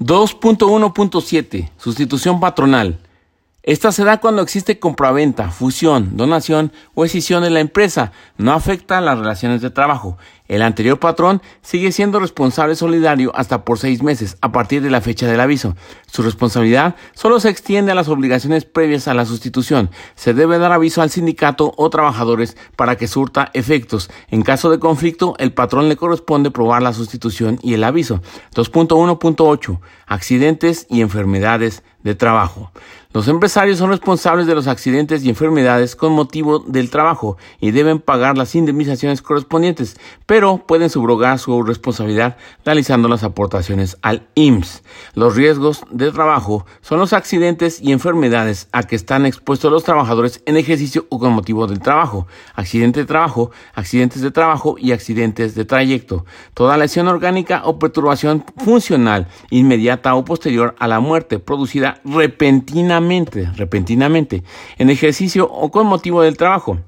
2.1.7. Sustitución patronal. Esta se da cuando existe compraventa, fusión, donación o escisión en la empresa. No afecta a las relaciones de trabajo. El anterior patrón sigue siendo responsable solidario hasta por seis meses a partir de la fecha del aviso. Su responsabilidad solo se extiende a las obligaciones previas a la sustitución. Se debe dar aviso al sindicato o trabajadores para que surta efectos. En caso de conflicto, el patrón le corresponde probar la sustitución y el aviso. 2.1.8. Accidentes y enfermedades de trabajo. Los empresarios son responsables de los accidentes y enfermedades con motivo del trabajo y deben pagar las indemnizaciones correspondientes, pero pueden subrogar su responsabilidad realizando las aportaciones al IMSS. Los riesgos de trabajo son los accidentes y enfermedades a que están expuestos los trabajadores en ejercicio o con motivo del trabajo, accidente de trabajo, accidentes de trabajo y accidentes de trayecto. Toda lesión orgánica o perturbación funcional inmediata o posterior a la muerte producida repentinamente, repentinamente, en ejercicio o con motivo del trabajo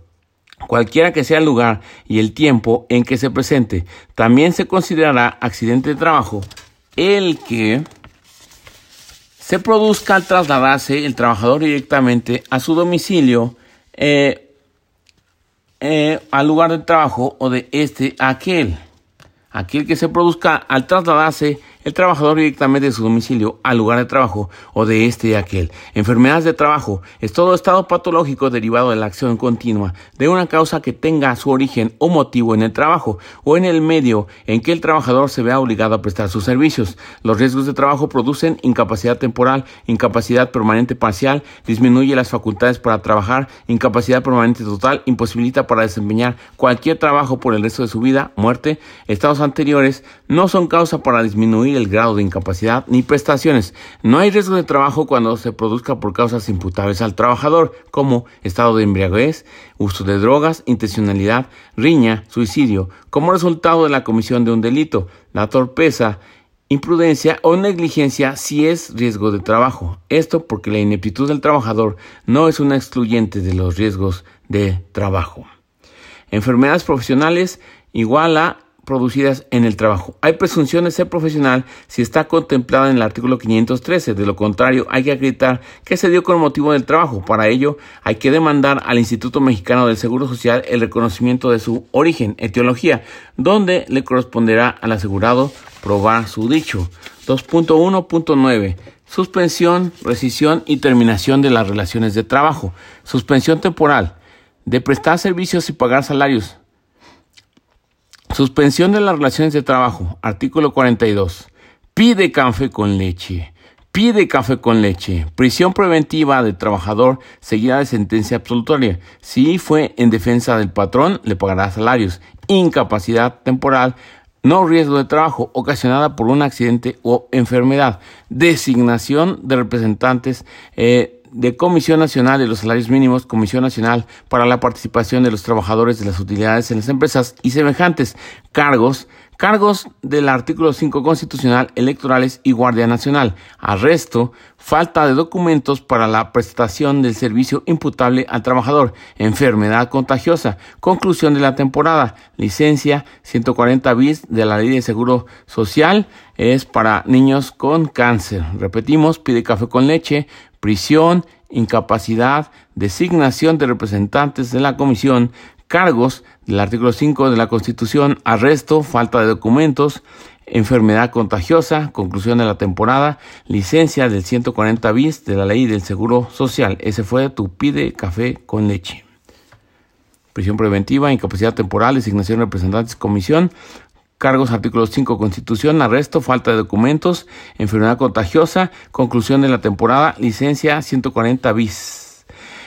cualquiera que sea el lugar y el tiempo en que se presente. También se considerará accidente de trabajo el que se produzca al trasladarse el trabajador directamente a su domicilio, eh, eh, al lugar de trabajo o de este a aquel. Aquel que se produzca al trasladarse el trabajador directamente de su domicilio al lugar de trabajo o de este y aquel. Enfermedades de trabajo es todo estado patológico derivado de la acción continua de una causa que tenga su origen o motivo en el trabajo o en el medio en que el trabajador se vea obligado a prestar sus servicios. Los riesgos de trabajo producen incapacidad temporal, incapacidad permanente parcial, disminuye las facultades para trabajar, incapacidad permanente total, imposibilita para desempeñar cualquier trabajo por el resto de su vida, muerte. Estados anteriores no son causa para disminuir el grado de incapacidad ni prestaciones. No hay riesgo de trabajo cuando se produzca por causas imputables al trabajador, como estado de embriaguez, uso de drogas, intencionalidad, riña, suicidio, como resultado de la comisión de un delito, la torpeza, imprudencia o negligencia si es riesgo de trabajo. Esto porque la ineptitud del trabajador no es una excluyente de los riesgos de trabajo. Enfermedades profesionales igual a producidas en el trabajo. Hay presunción de ser profesional si está contemplada en el artículo 513. De lo contrario, hay que acreditar que se dio con motivo del trabajo. Para ello, hay que demandar al Instituto Mexicano del Seguro Social el reconocimiento de su origen, etiología, donde le corresponderá al asegurado probar su dicho. 2.1.9 Suspensión, rescisión y terminación de las relaciones de trabajo. Suspensión temporal. De prestar servicios y pagar salarios Suspensión de las relaciones de trabajo. Artículo 42. Pide café con leche. Pide café con leche. Prisión preventiva del trabajador seguida de sentencia absolutoria. Si fue en defensa del patrón, le pagará salarios. Incapacidad temporal. No riesgo de trabajo ocasionada por un accidente o enfermedad. Designación de representantes eh, de Comisión Nacional de los Salarios Mínimos, Comisión Nacional para la Participación de los Trabajadores de las Utilidades en las Empresas y semejantes cargos, cargos del artículo 5 constitucional electorales y Guardia Nacional, arresto, falta de documentos para la prestación del servicio imputable al trabajador, enfermedad contagiosa, conclusión de la temporada, licencia 140 bis de la Ley de Seguro Social. Es para niños con cáncer. Repetimos, pide café con leche, prisión, incapacidad, designación de representantes de la comisión, cargos del artículo 5 de la Constitución, arresto, falta de documentos, enfermedad contagiosa, conclusión de la temporada, licencia del 140 bis de la ley del Seguro Social. Ese fue tu pide café con leche. Prisión preventiva, incapacidad temporal, designación de representantes, comisión, Cargos, artículo 5, Constitución, arresto, falta de documentos, enfermedad contagiosa, conclusión de la temporada, licencia 140 bis.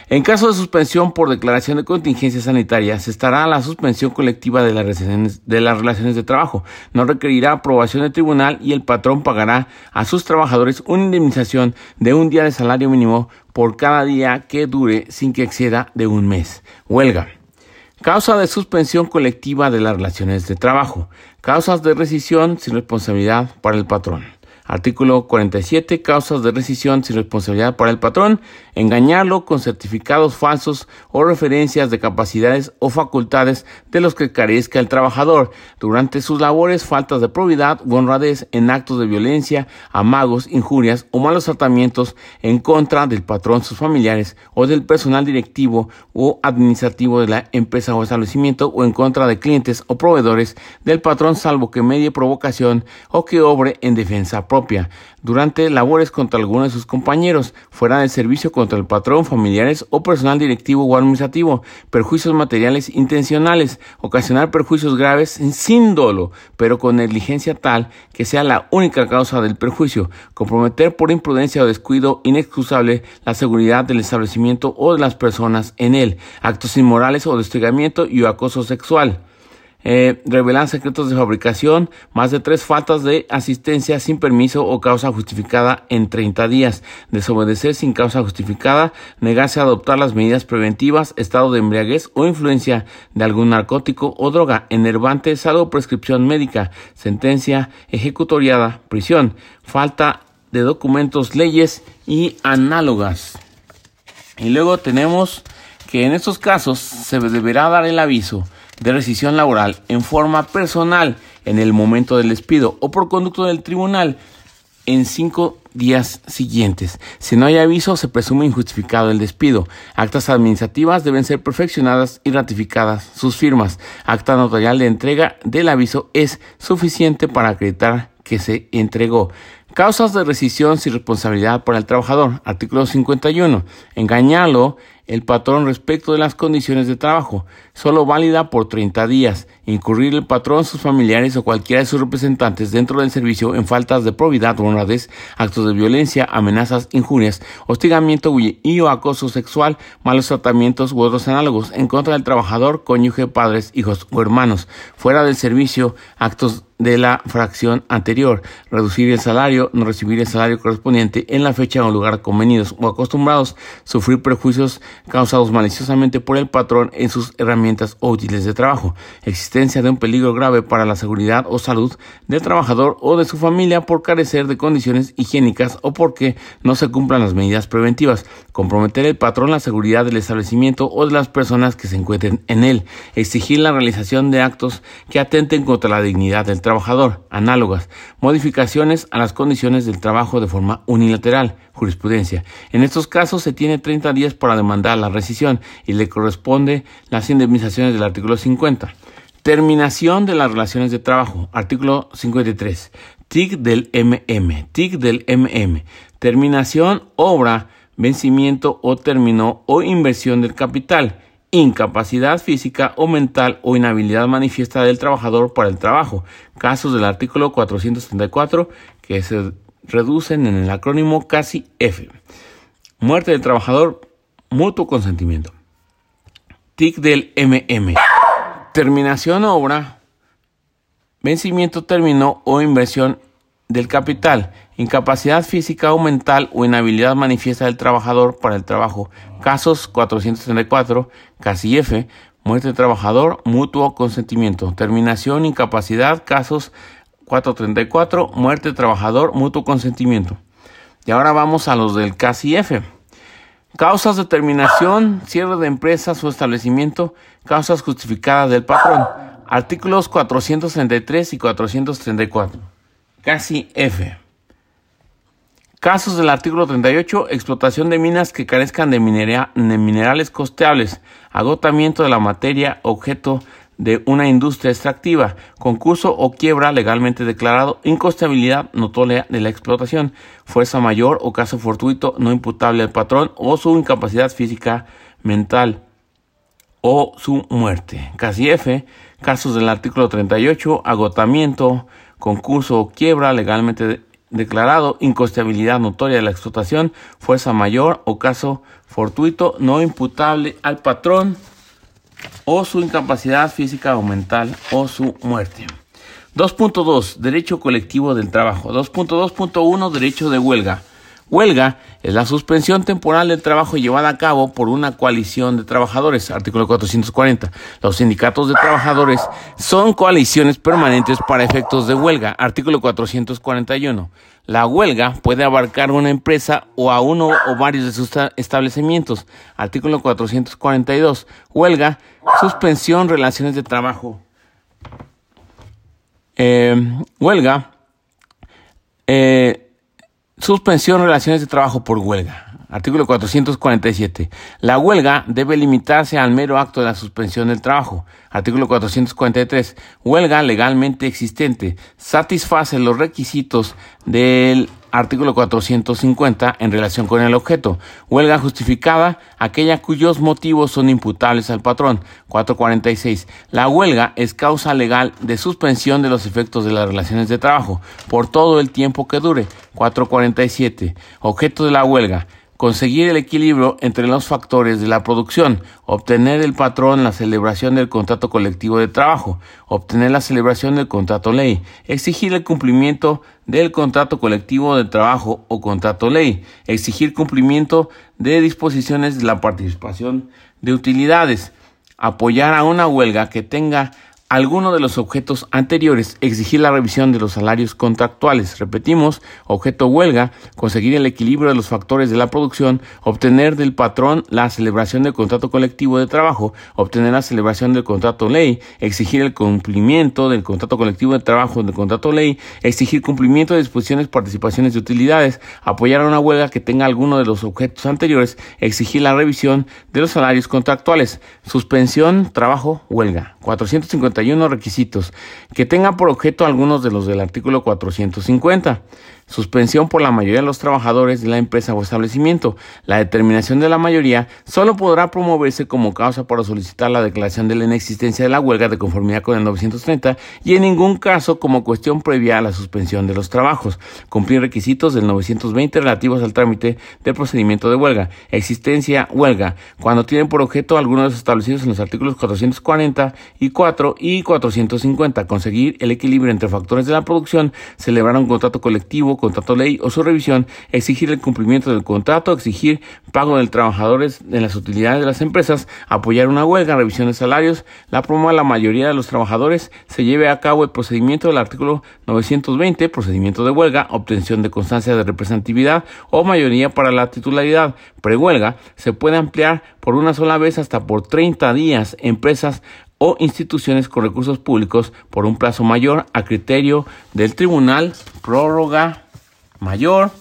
En caso de suspensión por declaración de contingencia sanitaria, se estará la suspensión colectiva de las, relaciones, de de trabajo. No requerirá aprobación del tribunal y el patrón pagará a sus trabajadores una indemnización de un día de salario mínimo por cada día que dure sin que exceda de un mes. Huelga. Causa de suspensión colectiva de las relaciones de trabajo. Causas de rescisión sin responsabilidad para el patrón. Artículo 47. Causas de rescisión sin responsabilidad para el patrón. Engañarlo con certificados falsos o referencias de capacidades o facultades de los que carezca el trabajador. Durante sus labores, faltas de probidad u honradez en actos de violencia, amagos, injurias o malos tratamientos en contra del patrón, sus familiares o del personal directivo o administrativo de la empresa o establecimiento o en contra de clientes o proveedores del patrón salvo que medie provocación o que obre en defensa propia propia, durante labores contra alguno de sus compañeros, fuera del servicio contra el patrón, familiares o personal directivo o administrativo, perjuicios materiales intencionales, ocasionar perjuicios graves sin dolo, pero con negligencia tal que sea la única causa del perjuicio, comprometer por imprudencia o descuido inexcusable la seguridad del establecimiento o de las personas en él, actos inmorales o de y acoso sexual eh, revelan secretos de fabricación, más de tres faltas de asistencia sin permiso o causa justificada en 30 días, desobedecer sin causa justificada, negarse a adoptar las medidas preventivas, estado de embriaguez o influencia de algún narcótico o droga enervante, salvo prescripción médica, sentencia ejecutoriada, prisión, falta de documentos, leyes y análogas. Y luego tenemos que en estos casos se deberá dar el aviso de rescisión laboral en forma personal en el momento del despido o por conducto del tribunal en cinco días siguientes. Si no hay aviso, se presume injustificado el despido. Actas administrativas deben ser perfeccionadas y ratificadas sus firmas. Acta notarial de entrega del aviso es suficiente para acreditar que se entregó. Causas de rescisión sin responsabilidad para el trabajador. Artículo 51. Engañarlo el patrón respecto de las condiciones de trabajo, solo válida por 30 días. Incurrir el patrón, sus familiares o cualquiera de sus representantes dentro del servicio en faltas de probidad o honradez, actos de violencia, amenazas, injurias, hostigamiento y o acoso sexual, malos tratamientos u otros análogos en contra del trabajador, cónyuge, padres, hijos o hermanos, fuera del servicio, actos de la fracción anterior, reducir el salario, no recibir el salario correspondiente en la fecha o lugar convenidos o acostumbrados, sufrir perjuicios causados maliciosamente por el patrón en sus herramientas útiles de trabajo, existencia de un peligro grave para la seguridad o salud del trabajador o de su familia por carecer de condiciones higiénicas o porque no se cumplan las medidas preventivas, comprometer el patrón la seguridad del establecimiento o de las personas que se encuentren en él, exigir la realización de actos que atenten contra la dignidad del trabajador, análogas, modificaciones a las condiciones del trabajo de forma unilateral, jurisprudencia. En estos casos se tiene 30 días para demandar la rescisión y le corresponde las indemnizaciones del artículo 50. Terminación de las relaciones de trabajo, artículo 53. TIC del MM, TIC del MM. Terminación, obra, vencimiento o término o inversión del capital incapacidad física o mental o inhabilidad manifiesta del trabajador para el trabajo, casos del artículo 434 que se reducen en el acrónimo casi F. Muerte del trabajador, mutuo consentimiento. TIC del MM. Terminación obra, vencimiento término o inversión del capital, incapacidad física o mental o inhabilidad manifiesta del trabajador para el trabajo. Casos 434, casi F, muerte del trabajador, mutuo consentimiento. Terminación, incapacidad, casos 434, muerte trabajador, mutuo consentimiento. Y ahora vamos a los del casi F. Causas de terminación, cierre de empresas o establecimiento, causas justificadas del patrón. Artículos 433 y 434 casi F. Casos del artículo 38, explotación de minas que carezcan de, minerales costeables, agotamiento de la materia objeto de una industria extractiva, concurso o quiebra legalmente declarado, incosteabilidad notoria de la explotación, fuerza mayor o caso fortuito no imputable al patrón o su incapacidad física, mental o su muerte. Casi F, casos del artículo 38, agotamiento, concurso o quiebra legalmente declarado, incosteabilidad notoria de la explotación, fuerza mayor o caso fortuito no imputable al patrón o su incapacidad física o mental o su muerte. 2.2 Derecho colectivo del trabajo. 2.2.1 Derecho de huelga. Huelga es la suspensión temporal del trabajo llevada a cabo por una coalición de trabajadores, artículo 440. Los sindicatos de trabajadores son coaliciones permanentes para efectos de huelga, artículo 441. La huelga puede abarcar una empresa o a uno o varios de sus establecimientos, artículo 442. Huelga, suspensión, relaciones de trabajo. Eh, huelga. Eh, Suspensión relaciones de trabajo por huelga. Artículo 447. La huelga debe limitarse al mero acto de la suspensión del trabajo. Artículo 443. Huelga legalmente existente. Satisface los requisitos del artículo 450 en relación con el objeto. Huelga justificada, aquella cuyos motivos son imputables al patrón. 446. La huelga es causa legal de suspensión de los efectos de las relaciones de trabajo por todo el tiempo que dure. 447. Objeto de la huelga conseguir el equilibrio entre los factores de la producción, obtener el patrón la celebración del contrato colectivo de trabajo, obtener la celebración del contrato ley, exigir el cumplimiento del contrato colectivo de trabajo o contrato ley, exigir cumplimiento de disposiciones de la participación de utilidades, apoyar a una huelga que tenga alguno de los objetos anteriores, exigir la revisión de los salarios contractuales. Repetimos, objeto huelga, conseguir el equilibrio de los factores de la producción, obtener del patrón la celebración del contrato colectivo de trabajo, obtener la celebración del contrato ley, exigir el cumplimiento del contrato colectivo de trabajo del contrato ley, exigir cumplimiento de disposiciones, participaciones de utilidades, apoyar a una huelga que tenga alguno de los objetos anteriores, exigir la revisión de los salarios contractuales, suspensión, trabajo, huelga. 450 requisitos que tengan por objeto algunos de los del artículo 450 suspensión por la mayoría de los trabajadores de la empresa o establecimiento. La determinación de la mayoría solo podrá promoverse como causa para solicitar la declaración de la inexistencia de la huelga de conformidad con el 930 y en ningún caso como cuestión previa a la suspensión de los trabajos. Cumplir requisitos del 920 relativos al trámite del procedimiento de huelga. Existencia huelga cuando tienen por objeto algunos de los establecidos en los artículos 440 y 4 y 450. Conseguir el equilibrio entre factores de la producción, celebrar un contrato colectivo contrato ley o su revisión, exigir el cumplimiento del contrato, exigir pago de trabajadores de las utilidades de las empresas, apoyar una huelga, revisión de salarios, la promueva la mayoría de los trabajadores, se lleve a cabo el procedimiento del artículo 920, procedimiento de huelga, obtención de constancia de representatividad o mayoría para la titularidad. Prehuelga se puede ampliar por una sola vez hasta por 30 días. Empresas o instituciones con recursos públicos por un plazo mayor a criterio del tribunal, prórroga mayor,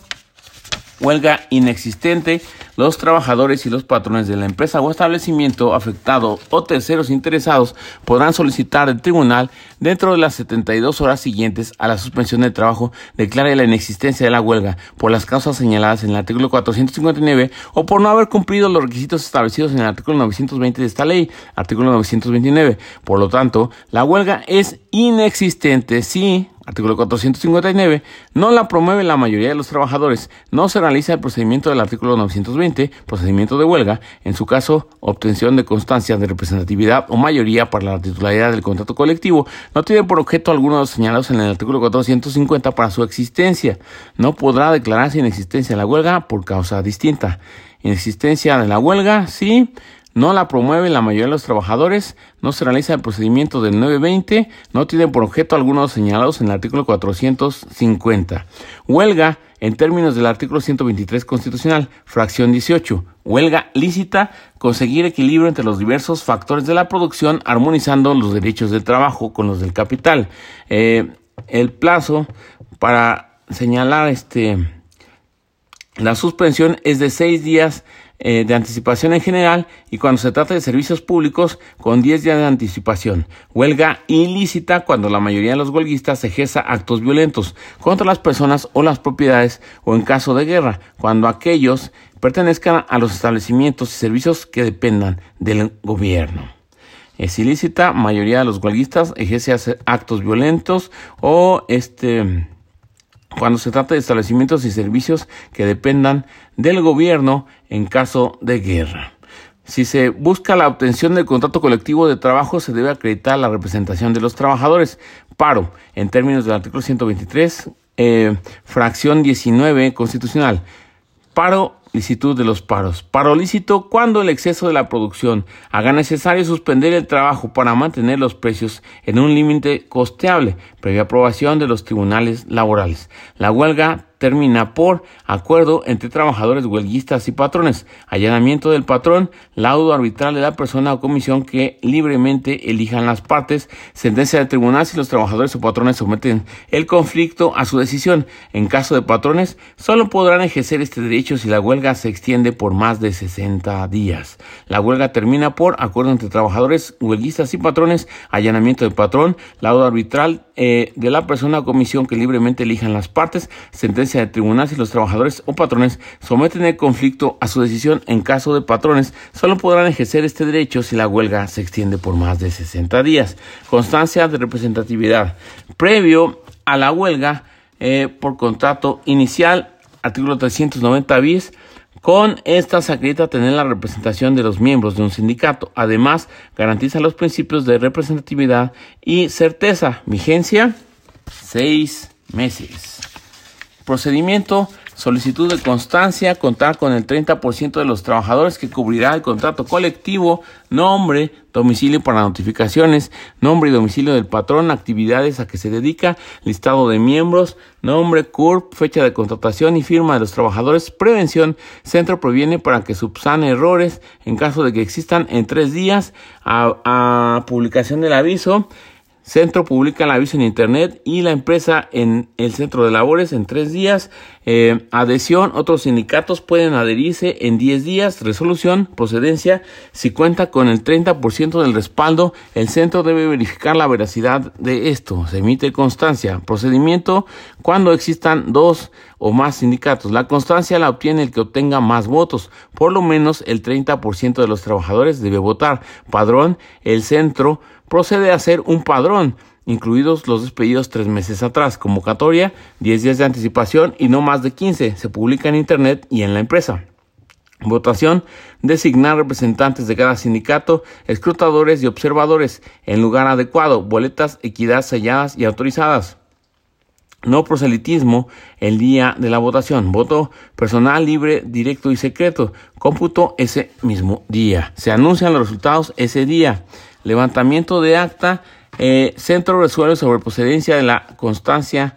huelga inexistente, los trabajadores y los patrones de la empresa o establecimiento afectado o terceros interesados podrán solicitar al tribunal dentro de las 72 horas siguientes a la suspensión del trabajo declare la inexistencia de la huelga por las causas señaladas en el artículo 459 o por no haber cumplido los requisitos establecidos en el artículo 920 de esta ley, artículo 929. Por lo tanto, la huelga es inexistente si Artículo 459. No la promueve la mayoría de los trabajadores. No se realiza el procedimiento del artículo 920, procedimiento de huelga. En su caso, obtención de constancia de representatividad o mayoría para la titularidad del contrato colectivo. No tiene por objeto alguno de los señalados en el artículo 450 para su existencia. No podrá declararse inexistencia de la huelga por causa distinta. Inexistencia de la huelga, sí no la promueve la mayoría de los trabajadores, no se realiza el procedimiento del 920, no tiene por objeto algunos señalados en el artículo 450. Huelga en términos del artículo 123 constitucional, fracción 18. Huelga lícita, conseguir equilibrio entre los diversos factores de la producción, armonizando los derechos del trabajo con los del capital. Eh, el plazo para señalar este la suspensión es de seis días eh, de anticipación en general y cuando se trata de servicios públicos con 10 días de anticipación. Huelga ilícita cuando la mayoría de los huelguistas ejerza actos violentos contra las personas o las propiedades o en caso de guerra, cuando aquellos pertenezcan a los establecimientos y servicios que dependan del gobierno. Es ilícita, mayoría de los huelguistas ejerce actos violentos o este cuando se trata de establecimientos y servicios que dependan del gobierno en caso de guerra. Si se busca la obtención del contrato colectivo de trabajo, se debe acreditar la representación de los trabajadores. Paro, en términos del artículo 123, eh, fracción 19 constitucional. Paro licitud de los paros. Paro lícito cuando el exceso de la producción haga necesario suspender el trabajo para mantener los precios en un límite costeable, previa aprobación de los tribunales laborales. La huelga termina por acuerdo entre trabajadores huelguistas y patrones, allanamiento del patrón, laudo arbitral de la persona o comisión que libremente elijan las partes, sentencia del tribunal si los trabajadores o patrones someten el conflicto a su decisión. En caso de patrones, solo podrán ejercer este derecho si la huelga se extiende por más de 60 días. La huelga termina por acuerdo entre trabajadores huelguistas y patrones, allanamiento del patrón, laudo arbitral eh, de la persona o comisión que libremente elijan las partes, sentencia de tribunal si los trabajadores o patrones someten el conflicto a su decisión en caso de patrones, solo podrán ejercer este derecho si la huelga se extiende por más de 60 días. Constancia de representatividad. Previo a la huelga eh, por contrato inicial, artículo 390 bis, con esta se tener la representación de los miembros de un sindicato. Además, garantiza los principios de representatividad y certeza. Vigencia, seis meses. Procedimiento, solicitud de constancia, contar con el 30% de los trabajadores que cubrirá el contrato colectivo, nombre, domicilio para notificaciones, nombre y domicilio del patrón, actividades a que se dedica, listado de miembros, nombre, CURP, fecha de contratación y firma de los trabajadores, prevención, centro previene para que subsane errores en caso de que existan en tres días a publicación del aviso, Centro publica el aviso en Internet y la empresa en el centro de labores en tres días. Eh, adhesión, otros sindicatos pueden adherirse en diez días. Resolución, procedencia. Si cuenta con el 30% del respaldo, el centro debe verificar la veracidad de esto. Se emite constancia. Procedimiento, cuando existan dos o más sindicatos. La constancia la obtiene el que obtenga más votos. Por lo menos el 30% de los trabajadores debe votar. Padrón, el centro procede a hacer un padrón, incluidos los despedidos tres meses atrás, convocatoria, 10 días de anticipación y no más de 15. Se publica en Internet y en la empresa. Votación. Designar representantes de cada sindicato, escrutadores y observadores en lugar adecuado. Boletas, equidad selladas y autorizadas. No proselitismo el día de la votación. Voto personal, libre, directo y secreto. Cómputo ese mismo día. Se anuncian los resultados ese día levantamiento de acta, eh, centro resuelve sobre procedencia de la constancia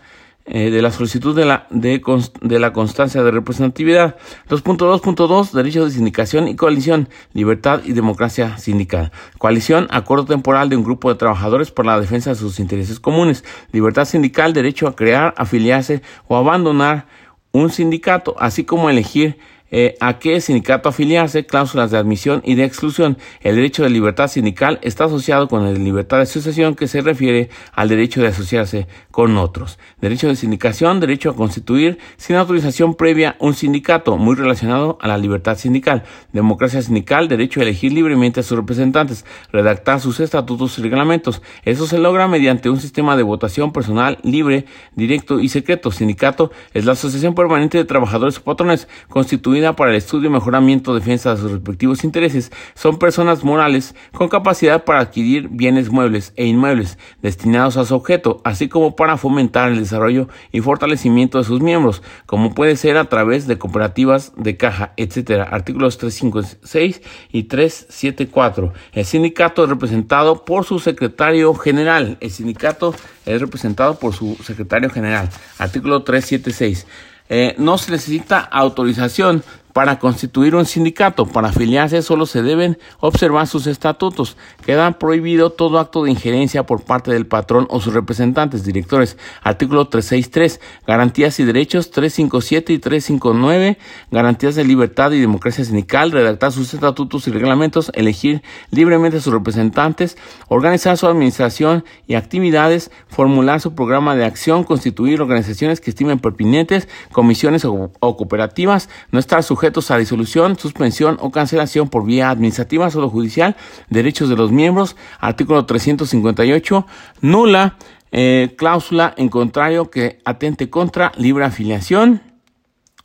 eh, de la solicitud de la, de, de, la constancia de representatividad. 2.2.2 Derecho de sindicación y coalición, libertad y democracia sindical. Coalición, acuerdo temporal de un grupo de trabajadores por la defensa de sus intereses comunes. Libertad sindical, derecho a crear, afiliarse o abandonar un sindicato, así como elegir eh, a qué sindicato afiliarse, cláusulas de admisión y de exclusión. El derecho de libertad sindical está asociado con de libertad de asociación que se refiere al derecho de asociarse con otros. Derecho de sindicación, derecho a constituir sin autorización previa un sindicato, muy relacionado a la libertad sindical. Democracia sindical, derecho a elegir libremente a sus representantes, redactar sus estatutos y reglamentos. Eso se logra mediante un sistema de votación personal libre, directo y secreto. Sindicato es la asociación permanente de trabajadores patrones constituida para el estudio mejoramiento defensa de sus respectivos intereses son personas morales con capacidad para adquirir bienes muebles e inmuebles destinados a su objeto, así como para fomentar el desarrollo y fortalecimiento de sus miembros, como puede ser a través de cooperativas de caja, etc. Artículos 356 y 374. El sindicato es representado por su secretario general. El sindicato es representado por su secretario general. Artículo 376. Eh, no se necesita autorización para constituir un sindicato, para afiliarse, solo se deben observar sus estatutos. Queda prohibido todo acto de injerencia por parte del patrón o sus representantes, directores. Artículo 363. Garantías y derechos 357 y 359. Garantías de libertad y democracia sindical. Redactar sus estatutos y reglamentos. Elegir libremente a sus representantes. Organizar su administración y actividades. Formular su programa de acción. Constituir organizaciones que estimen pertinentes. Comisiones o, o cooperativas. No estar sujetos a disolución, suspensión o cancelación por vía administrativa, solo judicial, derechos de los miembros, artículo 358, nula eh, cláusula en contrario que atente contra libre afiliación.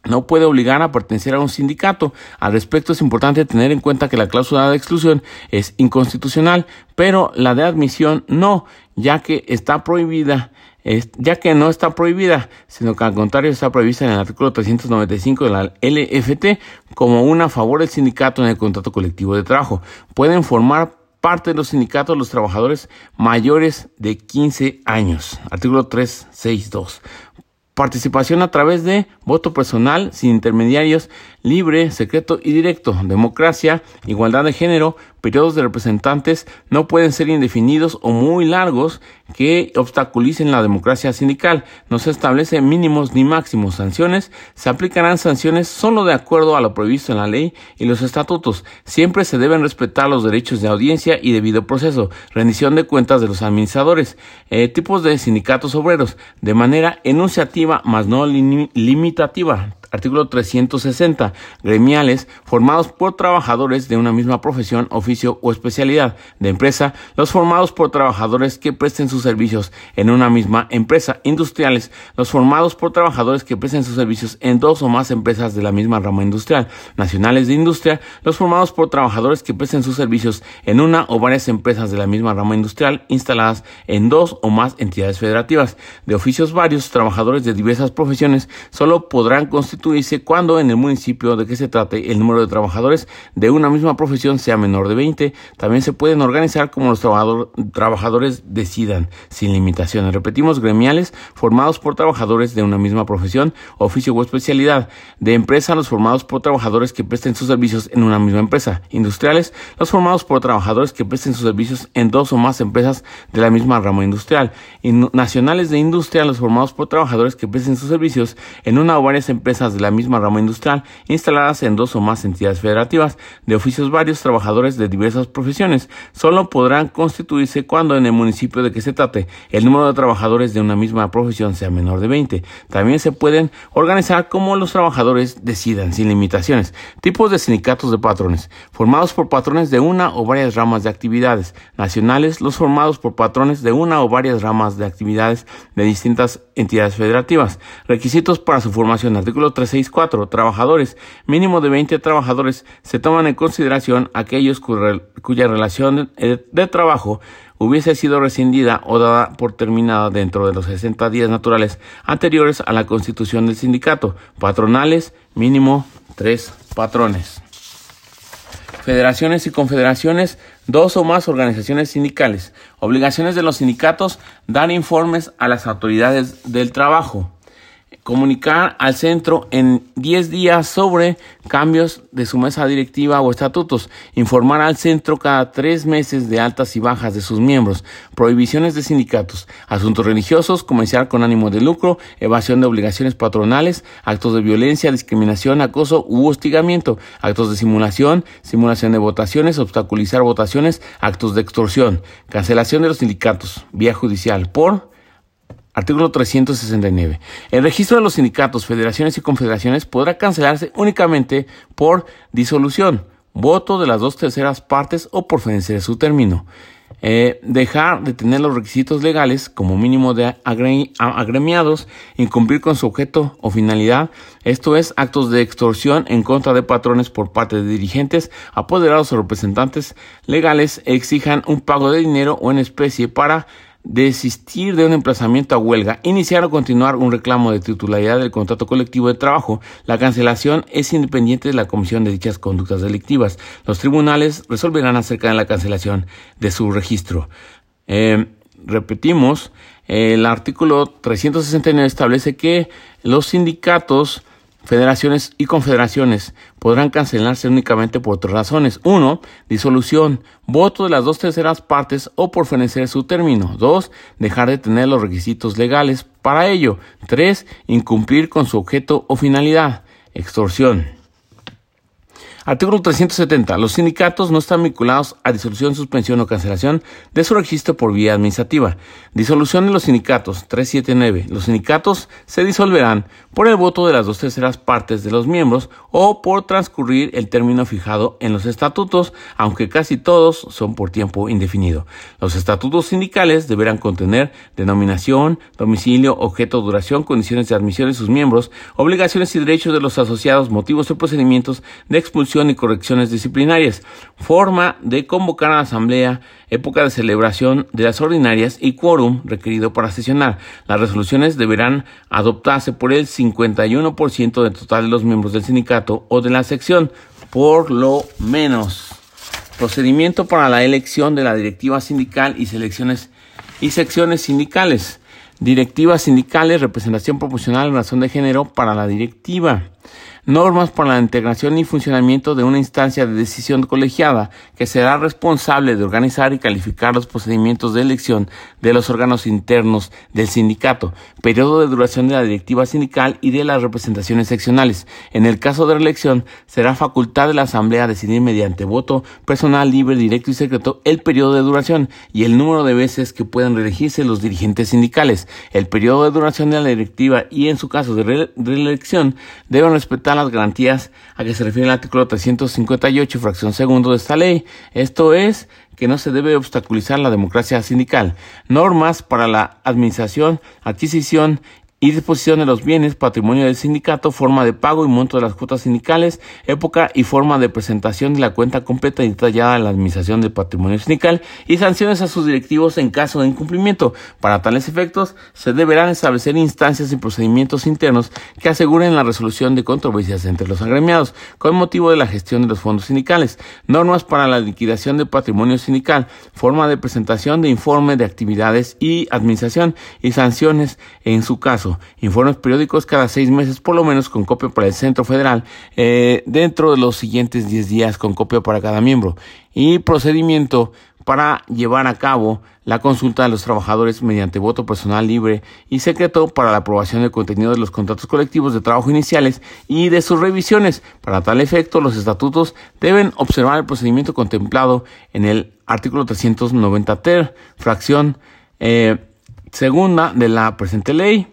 No puede obligar a pertenecer a un sindicato. Al respecto es importante tener en cuenta que la cláusula de exclusión es inconstitucional, pero la de admisión no, ya que está prohibida ya que no está prohibida, sino que al contrario está prevista en el artículo 395 de la LFT como una favor del sindicato en el contrato colectivo de trabajo. Pueden formar parte de los sindicatos los trabajadores mayores de 15 años. Artículo 362. Participación a través de voto personal, sin intermediarios, libre, secreto y directo, democracia, igualdad de género, periodos de representantes no pueden ser indefinidos o muy largos que obstaculicen la democracia sindical. No se establece mínimos ni máximos. Sanciones se aplicarán sanciones solo de acuerdo a lo previsto en la ley y los estatutos. Siempre se deben respetar los derechos de audiencia y debido proceso. Rendición de cuentas de los administradores. Eh, tipos de sindicatos obreros. De manera enunciativa, más no limitativa imitativa. Artículo 360. Gremiales formados por trabajadores de una misma profesión, oficio o especialidad de empresa, los formados por trabajadores que presten sus servicios en una misma empresa. Industriales, los formados por trabajadores que presten sus servicios en dos o más empresas de la misma rama industrial. Nacionales de industria, los formados por trabajadores que presten sus servicios en una o varias empresas de la misma rama industrial instaladas en dos o más entidades federativas. De oficios varios, trabajadores de diversas profesiones solo podrán constituir dice cuando en el municipio de que se trate el número de trabajadores de una misma profesión sea menor de 20. También se pueden organizar como los trabajadores decidan, sin limitaciones. Repetimos, gremiales formados por trabajadores de una misma profesión, oficio o especialidad. De empresa, los formados por trabajadores que presten sus servicios en una misma empresa. Industriales, los formados por trabajadores que presten sus servicios en dos o más empresas de la misma rama industrial. Nacionales de industria, los formados por trabajadores que presten sus servicios en una o varias empresas de la misma rama industrial, instaladas en dos o más entidades federativas, de oficios varios trabajadores de diversas profesiones, solo podrán constituirse cuando en el municipio de que se trate el número de trabajadores de una misma profesión sea menor de 20. También se pueden organizar como los trabajadores decidan, sin limitaciones. Tipos de sindicatos de patrones, formados por patrones de una o varias ramas de actividades. Nacionales, los formados por patrones de una o varias ramas de actividades de distintas entidades federativas. Requisitos para su formación. Artículo 364. Trabajadores. Mínimo de 20 trabajadores. Se toman en consideración aquellos cuya relación de trabajo hubiese sido rescindida o dada por terminada dentro de los 60 días naturales anteriores a la constitución del sindicato. Patronales, mínimo tres patrones. Federaciones y confederaciones, dos o más organizaciones sindicales. Obligaciones de los sindicatos, dar informes a las autoridades del trabajo comunicar al centro en 10 días sobre cambios de su mesa directiva o estatutos, informar al centro cada tres meses de altas y bajas de sus miembros, prohibiciones de sindicatos, asuntos religiosos, comercial con ánimo de lucro, evasión de obligaciones patronales, actos de violencia, discriminación, acoso u hostigamiento, actos de simulación, simulación de votaciones, obstaculizar votaciones, actos de extorsión, cancelación de los sindicatos, vía judicial por Artículo 369. El registro de los sindicatos, federaciones y confederaciones podrá cancelarse únicamente por disolución, voto de las dos terceras partes o por fenecer su término. Eh, dejar de tener los requisitos legales como mínimo de agremiados, incumplir con su objeto o finalidad, esto es actos de extorsión en contra de patrones por parte de dirigentes, apoderados o representantes legales exijan un pago de dinero o en especie para desistir de un emplazamiento a huelga, iniciar o continuar un reclamo de titularidad del contrato colectivo de trabajo. La cancelación es independiente de la comisión de dichas conductas delictivas. Los tribunales resolverán acerca de la cancelación de su registro. Eh, repetimos, el artículo 369 establece que los sindicatos Federaciones y confederaciones podrán cancelarse únicamente por tres razones. Uno, disolución, voto de las dos terceras partes o por fenecer su término. Dos, dejar de tener los requisitos legales para ello. Tres, incumplir con su objeto o finalidad. Extorsión. Artículo 370. Los sindicatos no están vinculados a disolución, suspensión o cancelación de su registro por vía administrativa. Disolución de los sindicatos. 379. Los sindicatos se disolverán por el voto de las dos terceras partes de los miembros o por transcurrir el término fijado en los estatutos, aunque casi todos son por tiempo indefinido. Los estatutos sindicales deberán contener denominación, domicilio, objeto, duración, condiciones de admisión de sus miembros, obligaciones y derechos de los asociados, motivos y procedimientos de expulsión y correcciones disciplinarias, forma de convocar a la asamblea, época de celebración de las ordinarias y quórum requerido para sesionar. Las resoluciones deberán adoptarse por el 51% del total de los miembros del sindicato o de la sección, por lo menos. Procedimiento para la elección de la directiva sindical y selecciones y secciones sindicales. Directivas sindicales, representación proporcional en razón de género para la directiva normas para la integración y funcionamiento de una instancia de decisión colegiada que será responsable de organizar y calificar los procedimientos de elección de los órganos internos del sindicato, periodo de duración de la directiva sindical y de las representaciones seccionales. En el caso de reelección, será facultad de la Asamblea decidir mediante voto personal, libre, directo y secreto el periodo de duración y el número de veces que puedan reelegirse los dirigentes sindicales. El periodo de duración de la directiva y, en su caso de reelección, deben respetar las garantías a que se refiere el artículo 358, fracción segundo de esta ley. Esto es que no se debe obstaculizar la democracia sindical. Normas para la administración, adquisición y disposición de los bienes, patrimonio del sindicato, forma de pago y monto de las cuotas sindicales, época y forma de presentación de la cuenta completa y detallada de la administración del patrimonio sindical y sanciones a sus directivos en caso de incumplimiento. Para tales efectos, se deberán establecer instancias y procedimientos internos que aseguren la resolución de controversias entre los agremiados con motivo de la gestión de los fondos sindicales, normas para la liquidación del patrimonio sindical, forma de presentación de informe de actividades y administración y sanciones en su caso informes periódicos cada seis meses, por lo menos con copia para el Centro Federal, eh, dentro de los siguientes 10 días con copia para cada miembro. Y procedimiento para llevar a cabo la consulta de los trabajadores mediante voto personal libre y secreto para la aprobación del contenido de los contratos colectivos de trabajo iniciales y de sus revisiones. Para tal efecto, los estatutos deben observar el procedimiento contemplado en el artículo 390 ter, fracción eh, segunda de la presente ley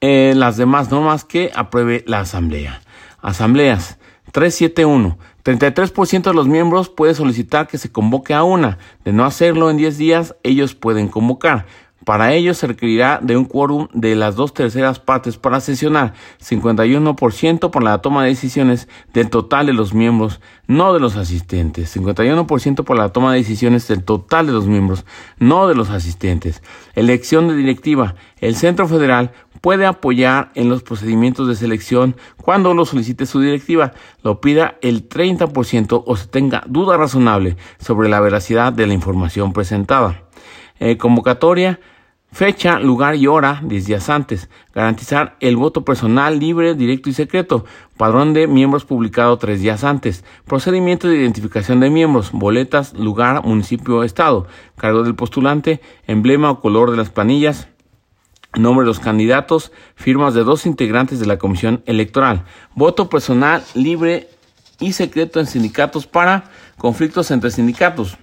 eh, las demás normas que apruebe la Asamblea. Asambleas 371. 33% de los miembros puede solicitar que se convoque a una. De no hacerlo en 10 días, ellos pueden convocar. Para ello se requerirá de un quórum de las dos terceras partes para sesionar, 51% por la toma de decisiones del total de los miembros, no de los asistentes, 51% por la toma de decisiones del total de los miembros, no de los asistentes. Elección de directiva. El Centro Federal puede apoyar en los procedimientos de selección cuando lo solicite su directiva, lo pida el 30% o se tenga duda razonable sobre la veracidad de la información presentada. Eh, convocatoria, fecha, lugar y hora 10 días antes. Garantizar el voto personal libre, directo y secreto. Padrón de miembros publicado tres días antes. Procedimiento de identificación de miembros. Boletas, lugar, municipio o estado. Cargo del postulante. Emblema o color de las planillas nombre de los candidatos, firmas de dos integrantes de la comisión electoral, voto personal libre y secreto en sindicatos para conflictos entre sindicatos,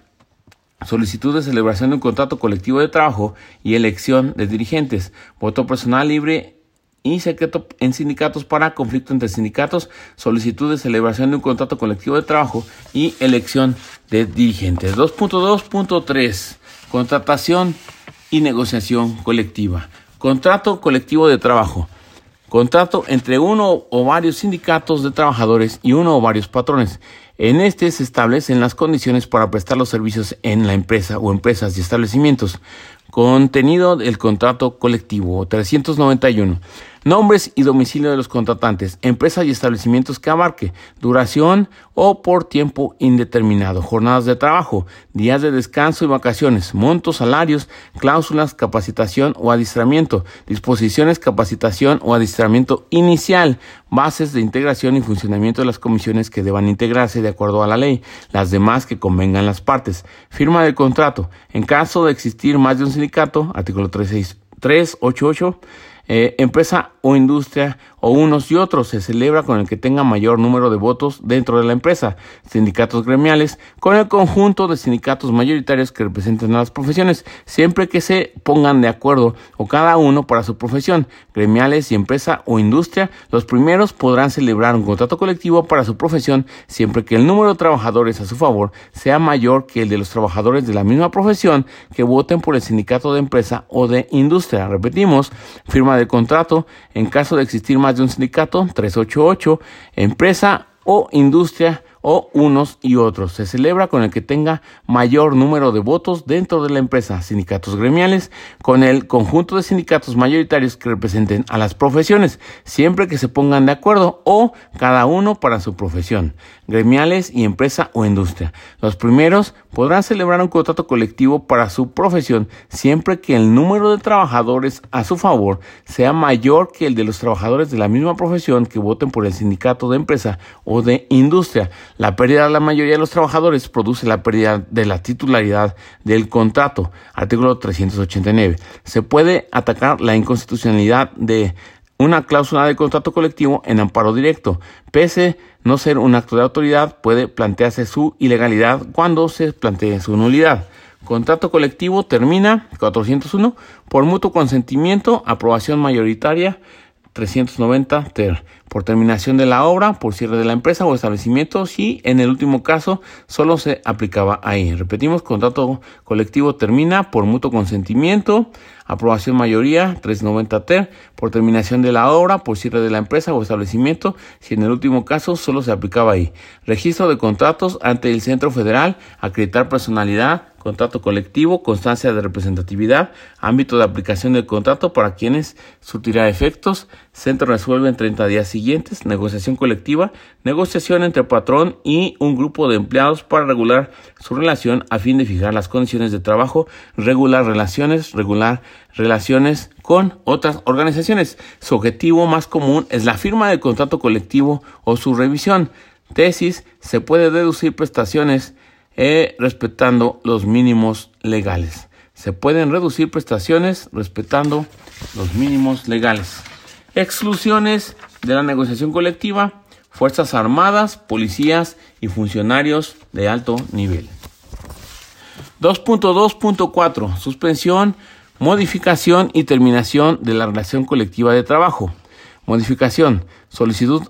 solicitud de celebración de un contrato colectivo de trabajo y elección de dirigentes, voto personal libre y secreto en sindicatos para conflicto entre sindicatos, solicitud de celebración de un contrato colectivo de trabajo y elección de dirigentes. 2.2.3 Contratación y negociación colectiva. Contrato colectivo de trabajo. Contrato entre uno o varios sindicatos de trabajadores y uno o varios patrones. En este se establecen las condiciones para prestar los servicios en la empresa o empresas y establecimientos. Contenido del contrato colectivo 391. Nombres y domicilio de los contratantes, empresas y establecimientos que abarque, duración o por tiempo indeterminado, jornadas de trabajo, días de descanso y vacaciones, montos, salarios, cláusulas, capacitación o adiestramiento, disposiciones, capacitación o adiestramiento inicial, bases de integración y funcionamiento de las comisiones que deban integrarse de acuerdo a la ley, las demás que convengan las partes, firma del contrato, en caso de existir más de un sindicato, artículo 388, eh, empresa o industria o unos y otros. Se celebra con el que tenga mayor número de votos dentro de la empresa. Sindicatos gremiales con el conjunto de sindicatos mayoritarios que representen a las profesiones, siempre que se pongan de acuerdo o cada uno para su profesión. Gremiales y empresa o industria, los primeros podrán celebrar un contrato colectivo para su profesión siempre que el número de trabajadores a su favor sea mayor que el de los trabajadores de la misma profesión que voten por el sindicato de empresa o de industria. Repetimos, firma de contrato en caso de existir más de un sindicato, 388, empresa o industria o unos y otros. Se celebra con el que tenga mayor número de votos dentro de la empresa. Sindicatos gremiales con el conjunto de sindicatos mayoritarios que representen a las profesiones, siempre que se pongan de acuerdo o cada uno para su profesión. Gremiales y empresa o industria. Los primeros podrán celebrar un contrato colectivo para su profesión siempre que el número de trabajadores a su favor sea mayor que el de los trabajadores de la misma profesión que voten por el sindicato de empresa o de industria. La pérdida de la mayoría de los trabajadores produce la pérdida de la titularidad del contrato. Artículo 389. Se puede atacar la inconstitucionalidad de una cláusula de contrato colectivo en amparo directo. Pese no ser un acto de autoridad, puede plantearse su ilegalidad cuando se plantee su nulidad. Contrato colectivo termina 401 por mutuo consentimiento, aprobación mayoritaria 390 ter por terminación de la obra, por cierre de la empresa o establecimiento, si en el último caso solo se aplicaba ahí. Repetimos, contrato colectivo termina por mutuo consentimiento, aprobación mayoría 390 ter, por terminación de la obra, por cierre de la empresa o establecimiento, si en el último caso solo se aplicaba ahí. Registro de contratos ante el Centro Federal, acreditar personalidad, contrato colectivo, constancia de representatividad, ámbito de aplicación del contrato para quienes surtirá efectos, centro resuelve en 30 días siguientes, negociación colectiva, negociación entre patrón y un grupo de empleados para regular su relación a fin de fijar las condiciones de trabajo, regular relaciones, regular relaciones con otras organizaciones. Su objetivo más común es la firma del contrato colectivo o su revisión. Tesis, se puede deducir prestaciones eh, respetando los mínimos legales. Se pueden reducir prestaciones respetando los mínimos legales. Exclusiones de la negociación colectiva, Fuerzas Armadas, policías y funcionarios de alto nivel. 2.2.4. Suspensión, modificación y terminación de la relación colectiva de trabajo. Modificación. Solicitud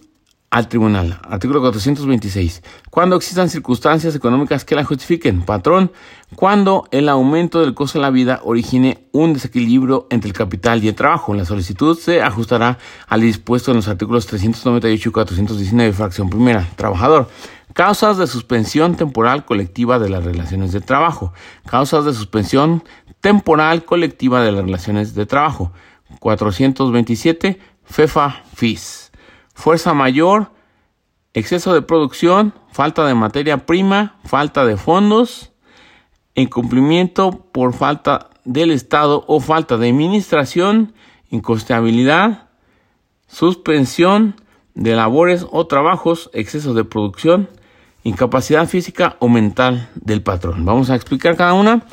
al tribunal. Artículo 426. Cuando existan circunstancias económicas que la justifiquen. Patrón, cuando el aumento del costo de la vida origine un desequilibrio entre el capital y el trabajo. La solicitud se ajustará al dispuesto en los artículos 398 y 419, fracción primera. Trabajador. Causas de suspensión temporal colectiva de las relaciones de trabajo. Causas de suspensión temporal colectiva de las relaciones de trabajo. 427, FEFA FIS fuerza mayor, exceso de producción, falta de materia prima, falta de fondos, incumplimiento por falta del Estado o falta de administración, incosteabilidad, suspensión de labores o trabajos, exceso de producción, incapacidad física o mental del patrón. Vamos a explicar cada una.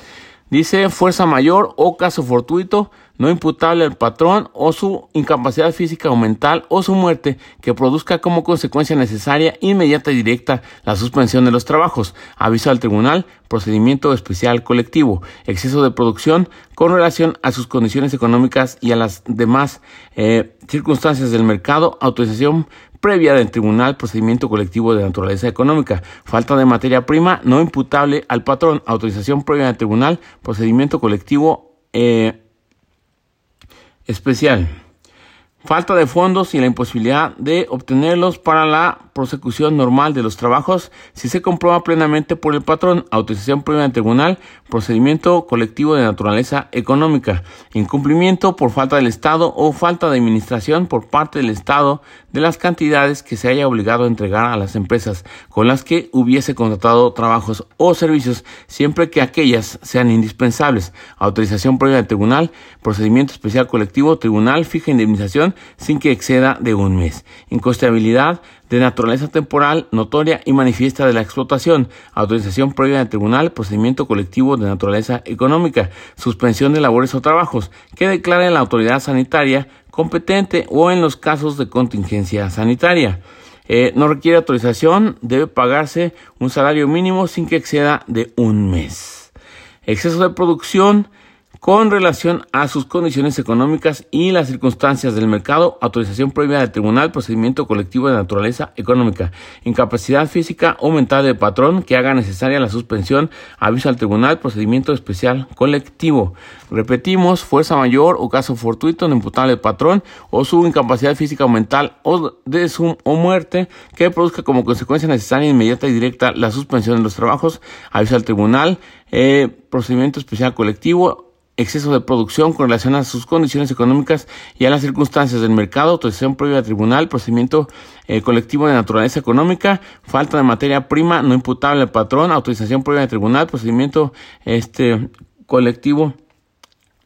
Dice fuerza mayor o caso fortuito, no imputable al patrón o su incapacidad física o mental o su muerte que produzca como consecuencia necesaria, inmediata y directa la suspensión de los trabajos, aviso al tribunal, procedimiento especial colectivo, exceso de producción con relación a sus condiciones económicas y a las demás eh, circunstancias del mercado, autorización previa del tribunal, procedimiento colectivo de naturaleza económica, falta de materia prima no imputable al patrón, autorización previa del tribunal, procedimiento colectivo eh, especial falta de fondos y la imposibilidad de obtenerlos para la prosecución normal de los trabajos si se comprueba plenamente por el patrón, autorización previa del tribunal, procedimiento colectivo de naturaleza económica, incumplimiento por falta del Estado o falta de administración por parte del Estado de las cantidades que se haya obligado a entregar a las empresas con las que hubiese contratado trabajos o servicios siempre que aquellas sean indispensables, autorización previa del tribunal, procedimiento especial colectivo, tribunal fija indemnización sin que exceda de un mes. Incosteabilidad de naturaleza temporal, notoria y manifiesta de la explotación. Autorización previa del tribunal, procedimiento colectivo de naturaleza económica. Suspensión de labores o trabajos que declare la autoridad sanitaria competente o en los casos de contingencia sanitaria. Eh, no requiere autorización, debe pagarse un salario mínimo sin que exceda de un mes. Exceso de producción, con relación a sus condiciones económicas y las circunstancias del mercado, autorización previa del tribunal, procedimiento colectivo de naturaleza económica, incapacidad física o mental del patrón que haga necesaria la suspensión, aviso al tribunal, procedimiento especial colectivo. Repetimos, fuerza mayor o caso fortuito no imputable del patrón o su incapacidad física o mental o de su o muerte que produzca como consecuencia necesaria, inmediata y directa la suspensión de los trabajos, aviso al tribunal, eh, procedimiento especial colectivo, exceso de producción con relación a sus condiciones económicas y a las circunstancias del mercado, autorización previa al tribunal, procedimiento eh, colectivo de naturaleza económica, falta de materia prima no imputable al patrón, autorización previa al tribunal, procedimiento este colectivo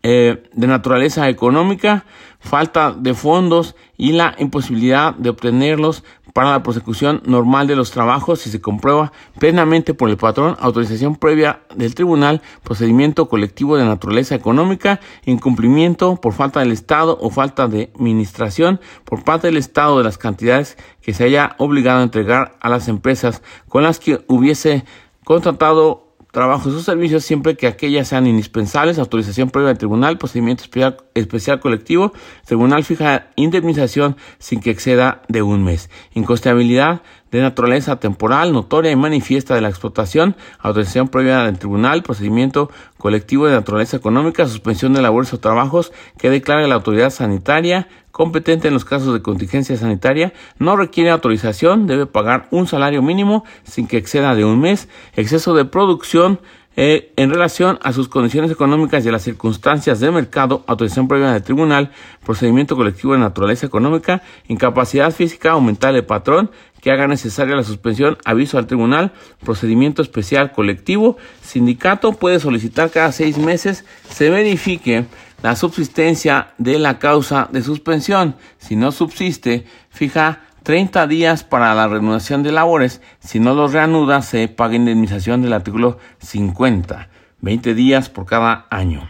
eh, de naturaleza económica, falta de fondos y la imposibilidad de obtenerlos para la prosecución normal de los trabajos si se comprueba plenamente por el patrón, autorización previa del tribunal, procedimiento colectivo de naturaleza económica, incumplimiento por falta del Estado o falta de administración por parte del Estado de las cantidades que se haya obligado a entregar a las empresas con las que hubiese contratado trabajos o servicios siempre que aquellas sean indispensables, autorización previa del tribunal, procedimiento especial, especial colectivo, tribunal fija indemnización sin que exceda de un mes, incosteabilidad de naturaleza temporal, notoria y manifiesta de la explotación, autorización previa del tribunal, procedimiento colectivo de naturaleza económica, suspensión de labores o trabajos que declare la autoridad sanitaria competente en los casos de contingencia sanitaria, no requiere autorización, debe pagar un salario mínimo sin que exceda de un mes, exceso de producción, eh, en relación a sus condiciones económicas y a las circunstancias de mercado, autorización previa del tribunal, procedimiento colectivo de naturaleza económica, incapacidad física o mental del patrón, que haga necesaria la suspensión, aviso al tribunal, procedimiento especial colectivo, sindicato puede solicitar cada seis meses se verifique la subsistencia de la causa de suspensión. Si no subsiste, fija 30 días para la reanudación de labores. Si no los reanuda, se paga indemnización del artículo 50. 20 días por cada año.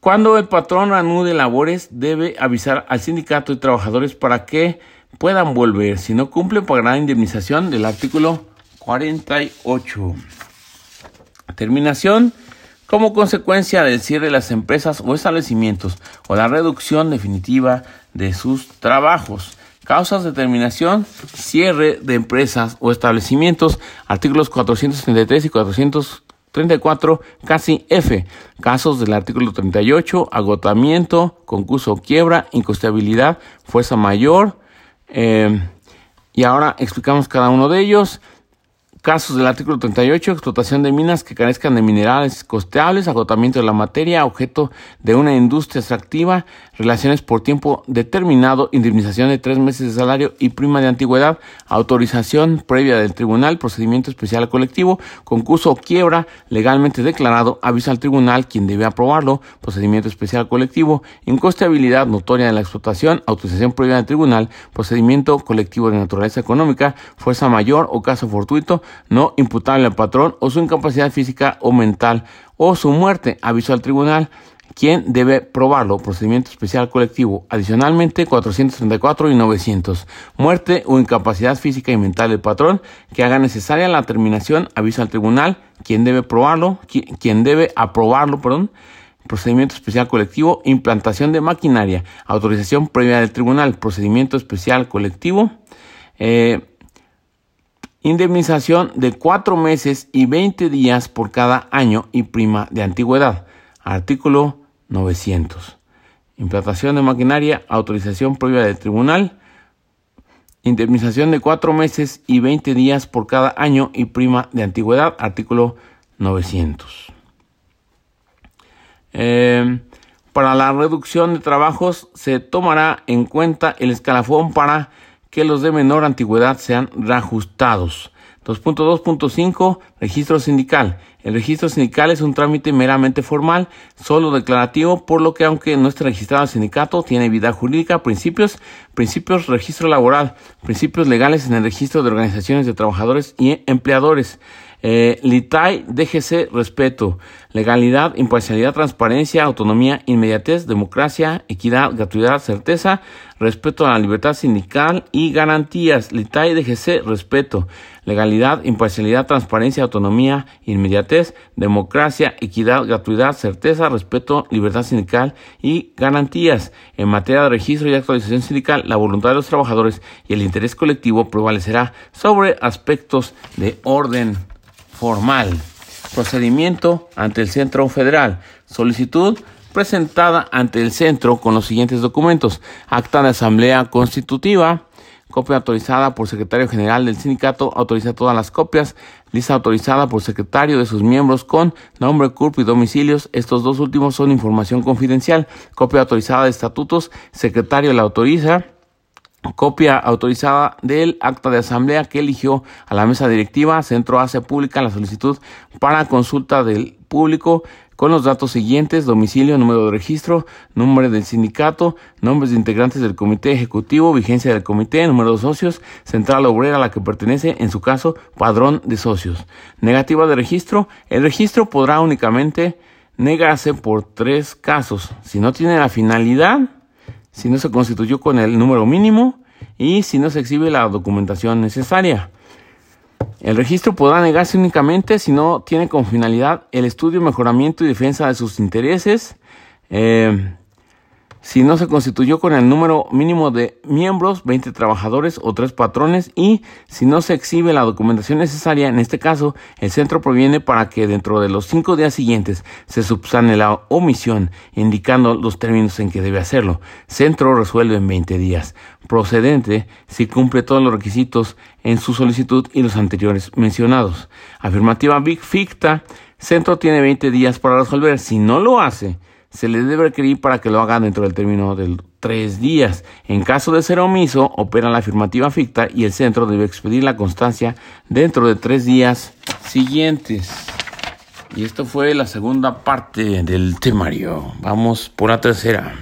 Cuando el patrón reanude labores, debe avisar al sindicato de trabajadores para que puedan volver. Si no cumple, pagará indemnización del artículo 48. Terminación como consecuencia del cierre de las empresas o establecimientos o la reducción definitiva de sus trabajos. Causas de terminación, cierre de empresas o establecimientos, artículos 433 y 434, casi F. Casos del artículo 38, agotamiento, concurso quiebra, incosteabilidad, fuerza mayor. Eh, y ahora explicamos cada uno de ellos. Casos del artículo 38, explotación de minas que carezcan de minerales costeables, agotamiento de la materia, objeto de una industria extractiva, relaciones por tiempo determinado, indemnización de tres meses de salario y prima de antigüedad, autorización previa del tribunal, procedimiento especial colectivo, concurso o quiebra legalmente declarado, aviso al tribunal quien debe aprobarlo, procedimiento especial colectivo, incosteabilidad notoria de la explotación, autorización previa del tribunal, procedimiento colectivo de naturaleza económica, fuerza mayor o caso fortuito, no imputable al patrón o su incapacidad física o mental o su muerte, aviso al tribunal, quien debe probarlo, procedimiento especial colectivo, adicionalmente 434 y 900, muerte o incapacidad física y mental del patrón, que haga necesaria la terminación, aviso al tribunal, quien debe probarlo, debe aprobarlo, perdón, procedimiento especial colectivo, implantación de maquinaria, autorización previa del tribunal, procedimiento especial colectivo, eh, indemnización de cuatro meses y 20 días por cada año y prima de antigüedad. Artículo 900. Implantación de maquinaria, autorización previa del tribunal, indemnización de cuatro meses y 20 días por cada año y prima de antigüedad. Artículo 900. Eh, para la reducción de trabajos se tomará en cuenta el escalafón para que los de menor antigüedad sean reajustados. 2.2.5 Registro sindical. El registro sindical es un trámite meramente formal, solo declarativo, por lo que aunque no esté registrado el sindicato, tiene vida jurídica, principios, principios registro laboral, principios legales en el registro de organizaciones de trabajadores y empleadores. Eh, Litay, DGC, respeto. Legalidad, imparcialidad, transparencia, autonomía, inmediatez, democracia, equidad, gratuidad, certeza, respeto a la libertad sindical y garantías. Litay, DGC, respeto. Legalidad, imparcialidad, transparencia, autonomía, inmediatez, democracia, equidad, gratuidad, certeza, respeto, libertad sindical y garantías. En materia de registro y actualización sindical, la voluntad de los trabajadores y el interés colectivo prevalecerá sobre aspectos de orden formal. Procedimiento ante el Centro Federal. Solicitud presentada ante el centro con los siguientes documentos. Acta de Asamblea Constitutiva. Copia autorizada por secretario general del sindicato. Autoriza todas las copias. Lista autorizada por secretario de sus miembros con nombre, cuerpo y domicilios. Estos dos últimos son información confidencial. Copia autorizada de estatutos. Secretario la autoriza copia autorizada del acta de asamblea que eligió a la mesa directiva. Centro hace pública la solicitud para consulta del público con los datos siguientes, domicilio, número de registro, nombre del sindicato, nombres de integrantes del comité ejecutivo, vigencia del comité, número de socios, central obrera a la que pertenece, en su caso, padrón de socios. Negativa de registro, el registro podrá únicamente negarse por tres casos. Si no tiene la finalidad, si no se constituyó con el número mínimo y si no se exhibe la documentación necesaria. El registro podrá negarse únicamente si no tiene como finalidad el estudio, mejoramiento y defensa de sus intereses. Eh, si no se constituyó con el número mínimo de miembros, 20 trabajadores o 3 patrones y si no se exhibe la documentación necesaria, en este caso, el centro proviene para que dentro de los 5 días siguientes se subsane la omisión, indicando los términos en que debe hacerlo. Centro resuelve en 20 días. Procedente si cumple todos los requisitos en su solicitud y los anteriores mencionados. Afirmativa Big Ficta, centro tiene 20 días para resolver. Si no lo hace, se le debe requerir para que lo haga dentro del término de tres días. En caso de ser omiso, opera la afirmativa ficta y el centro debe expedir la constancia dentro de tres días siguientes. Y esto fue la segunda parte del temario. Vamos por la tercera.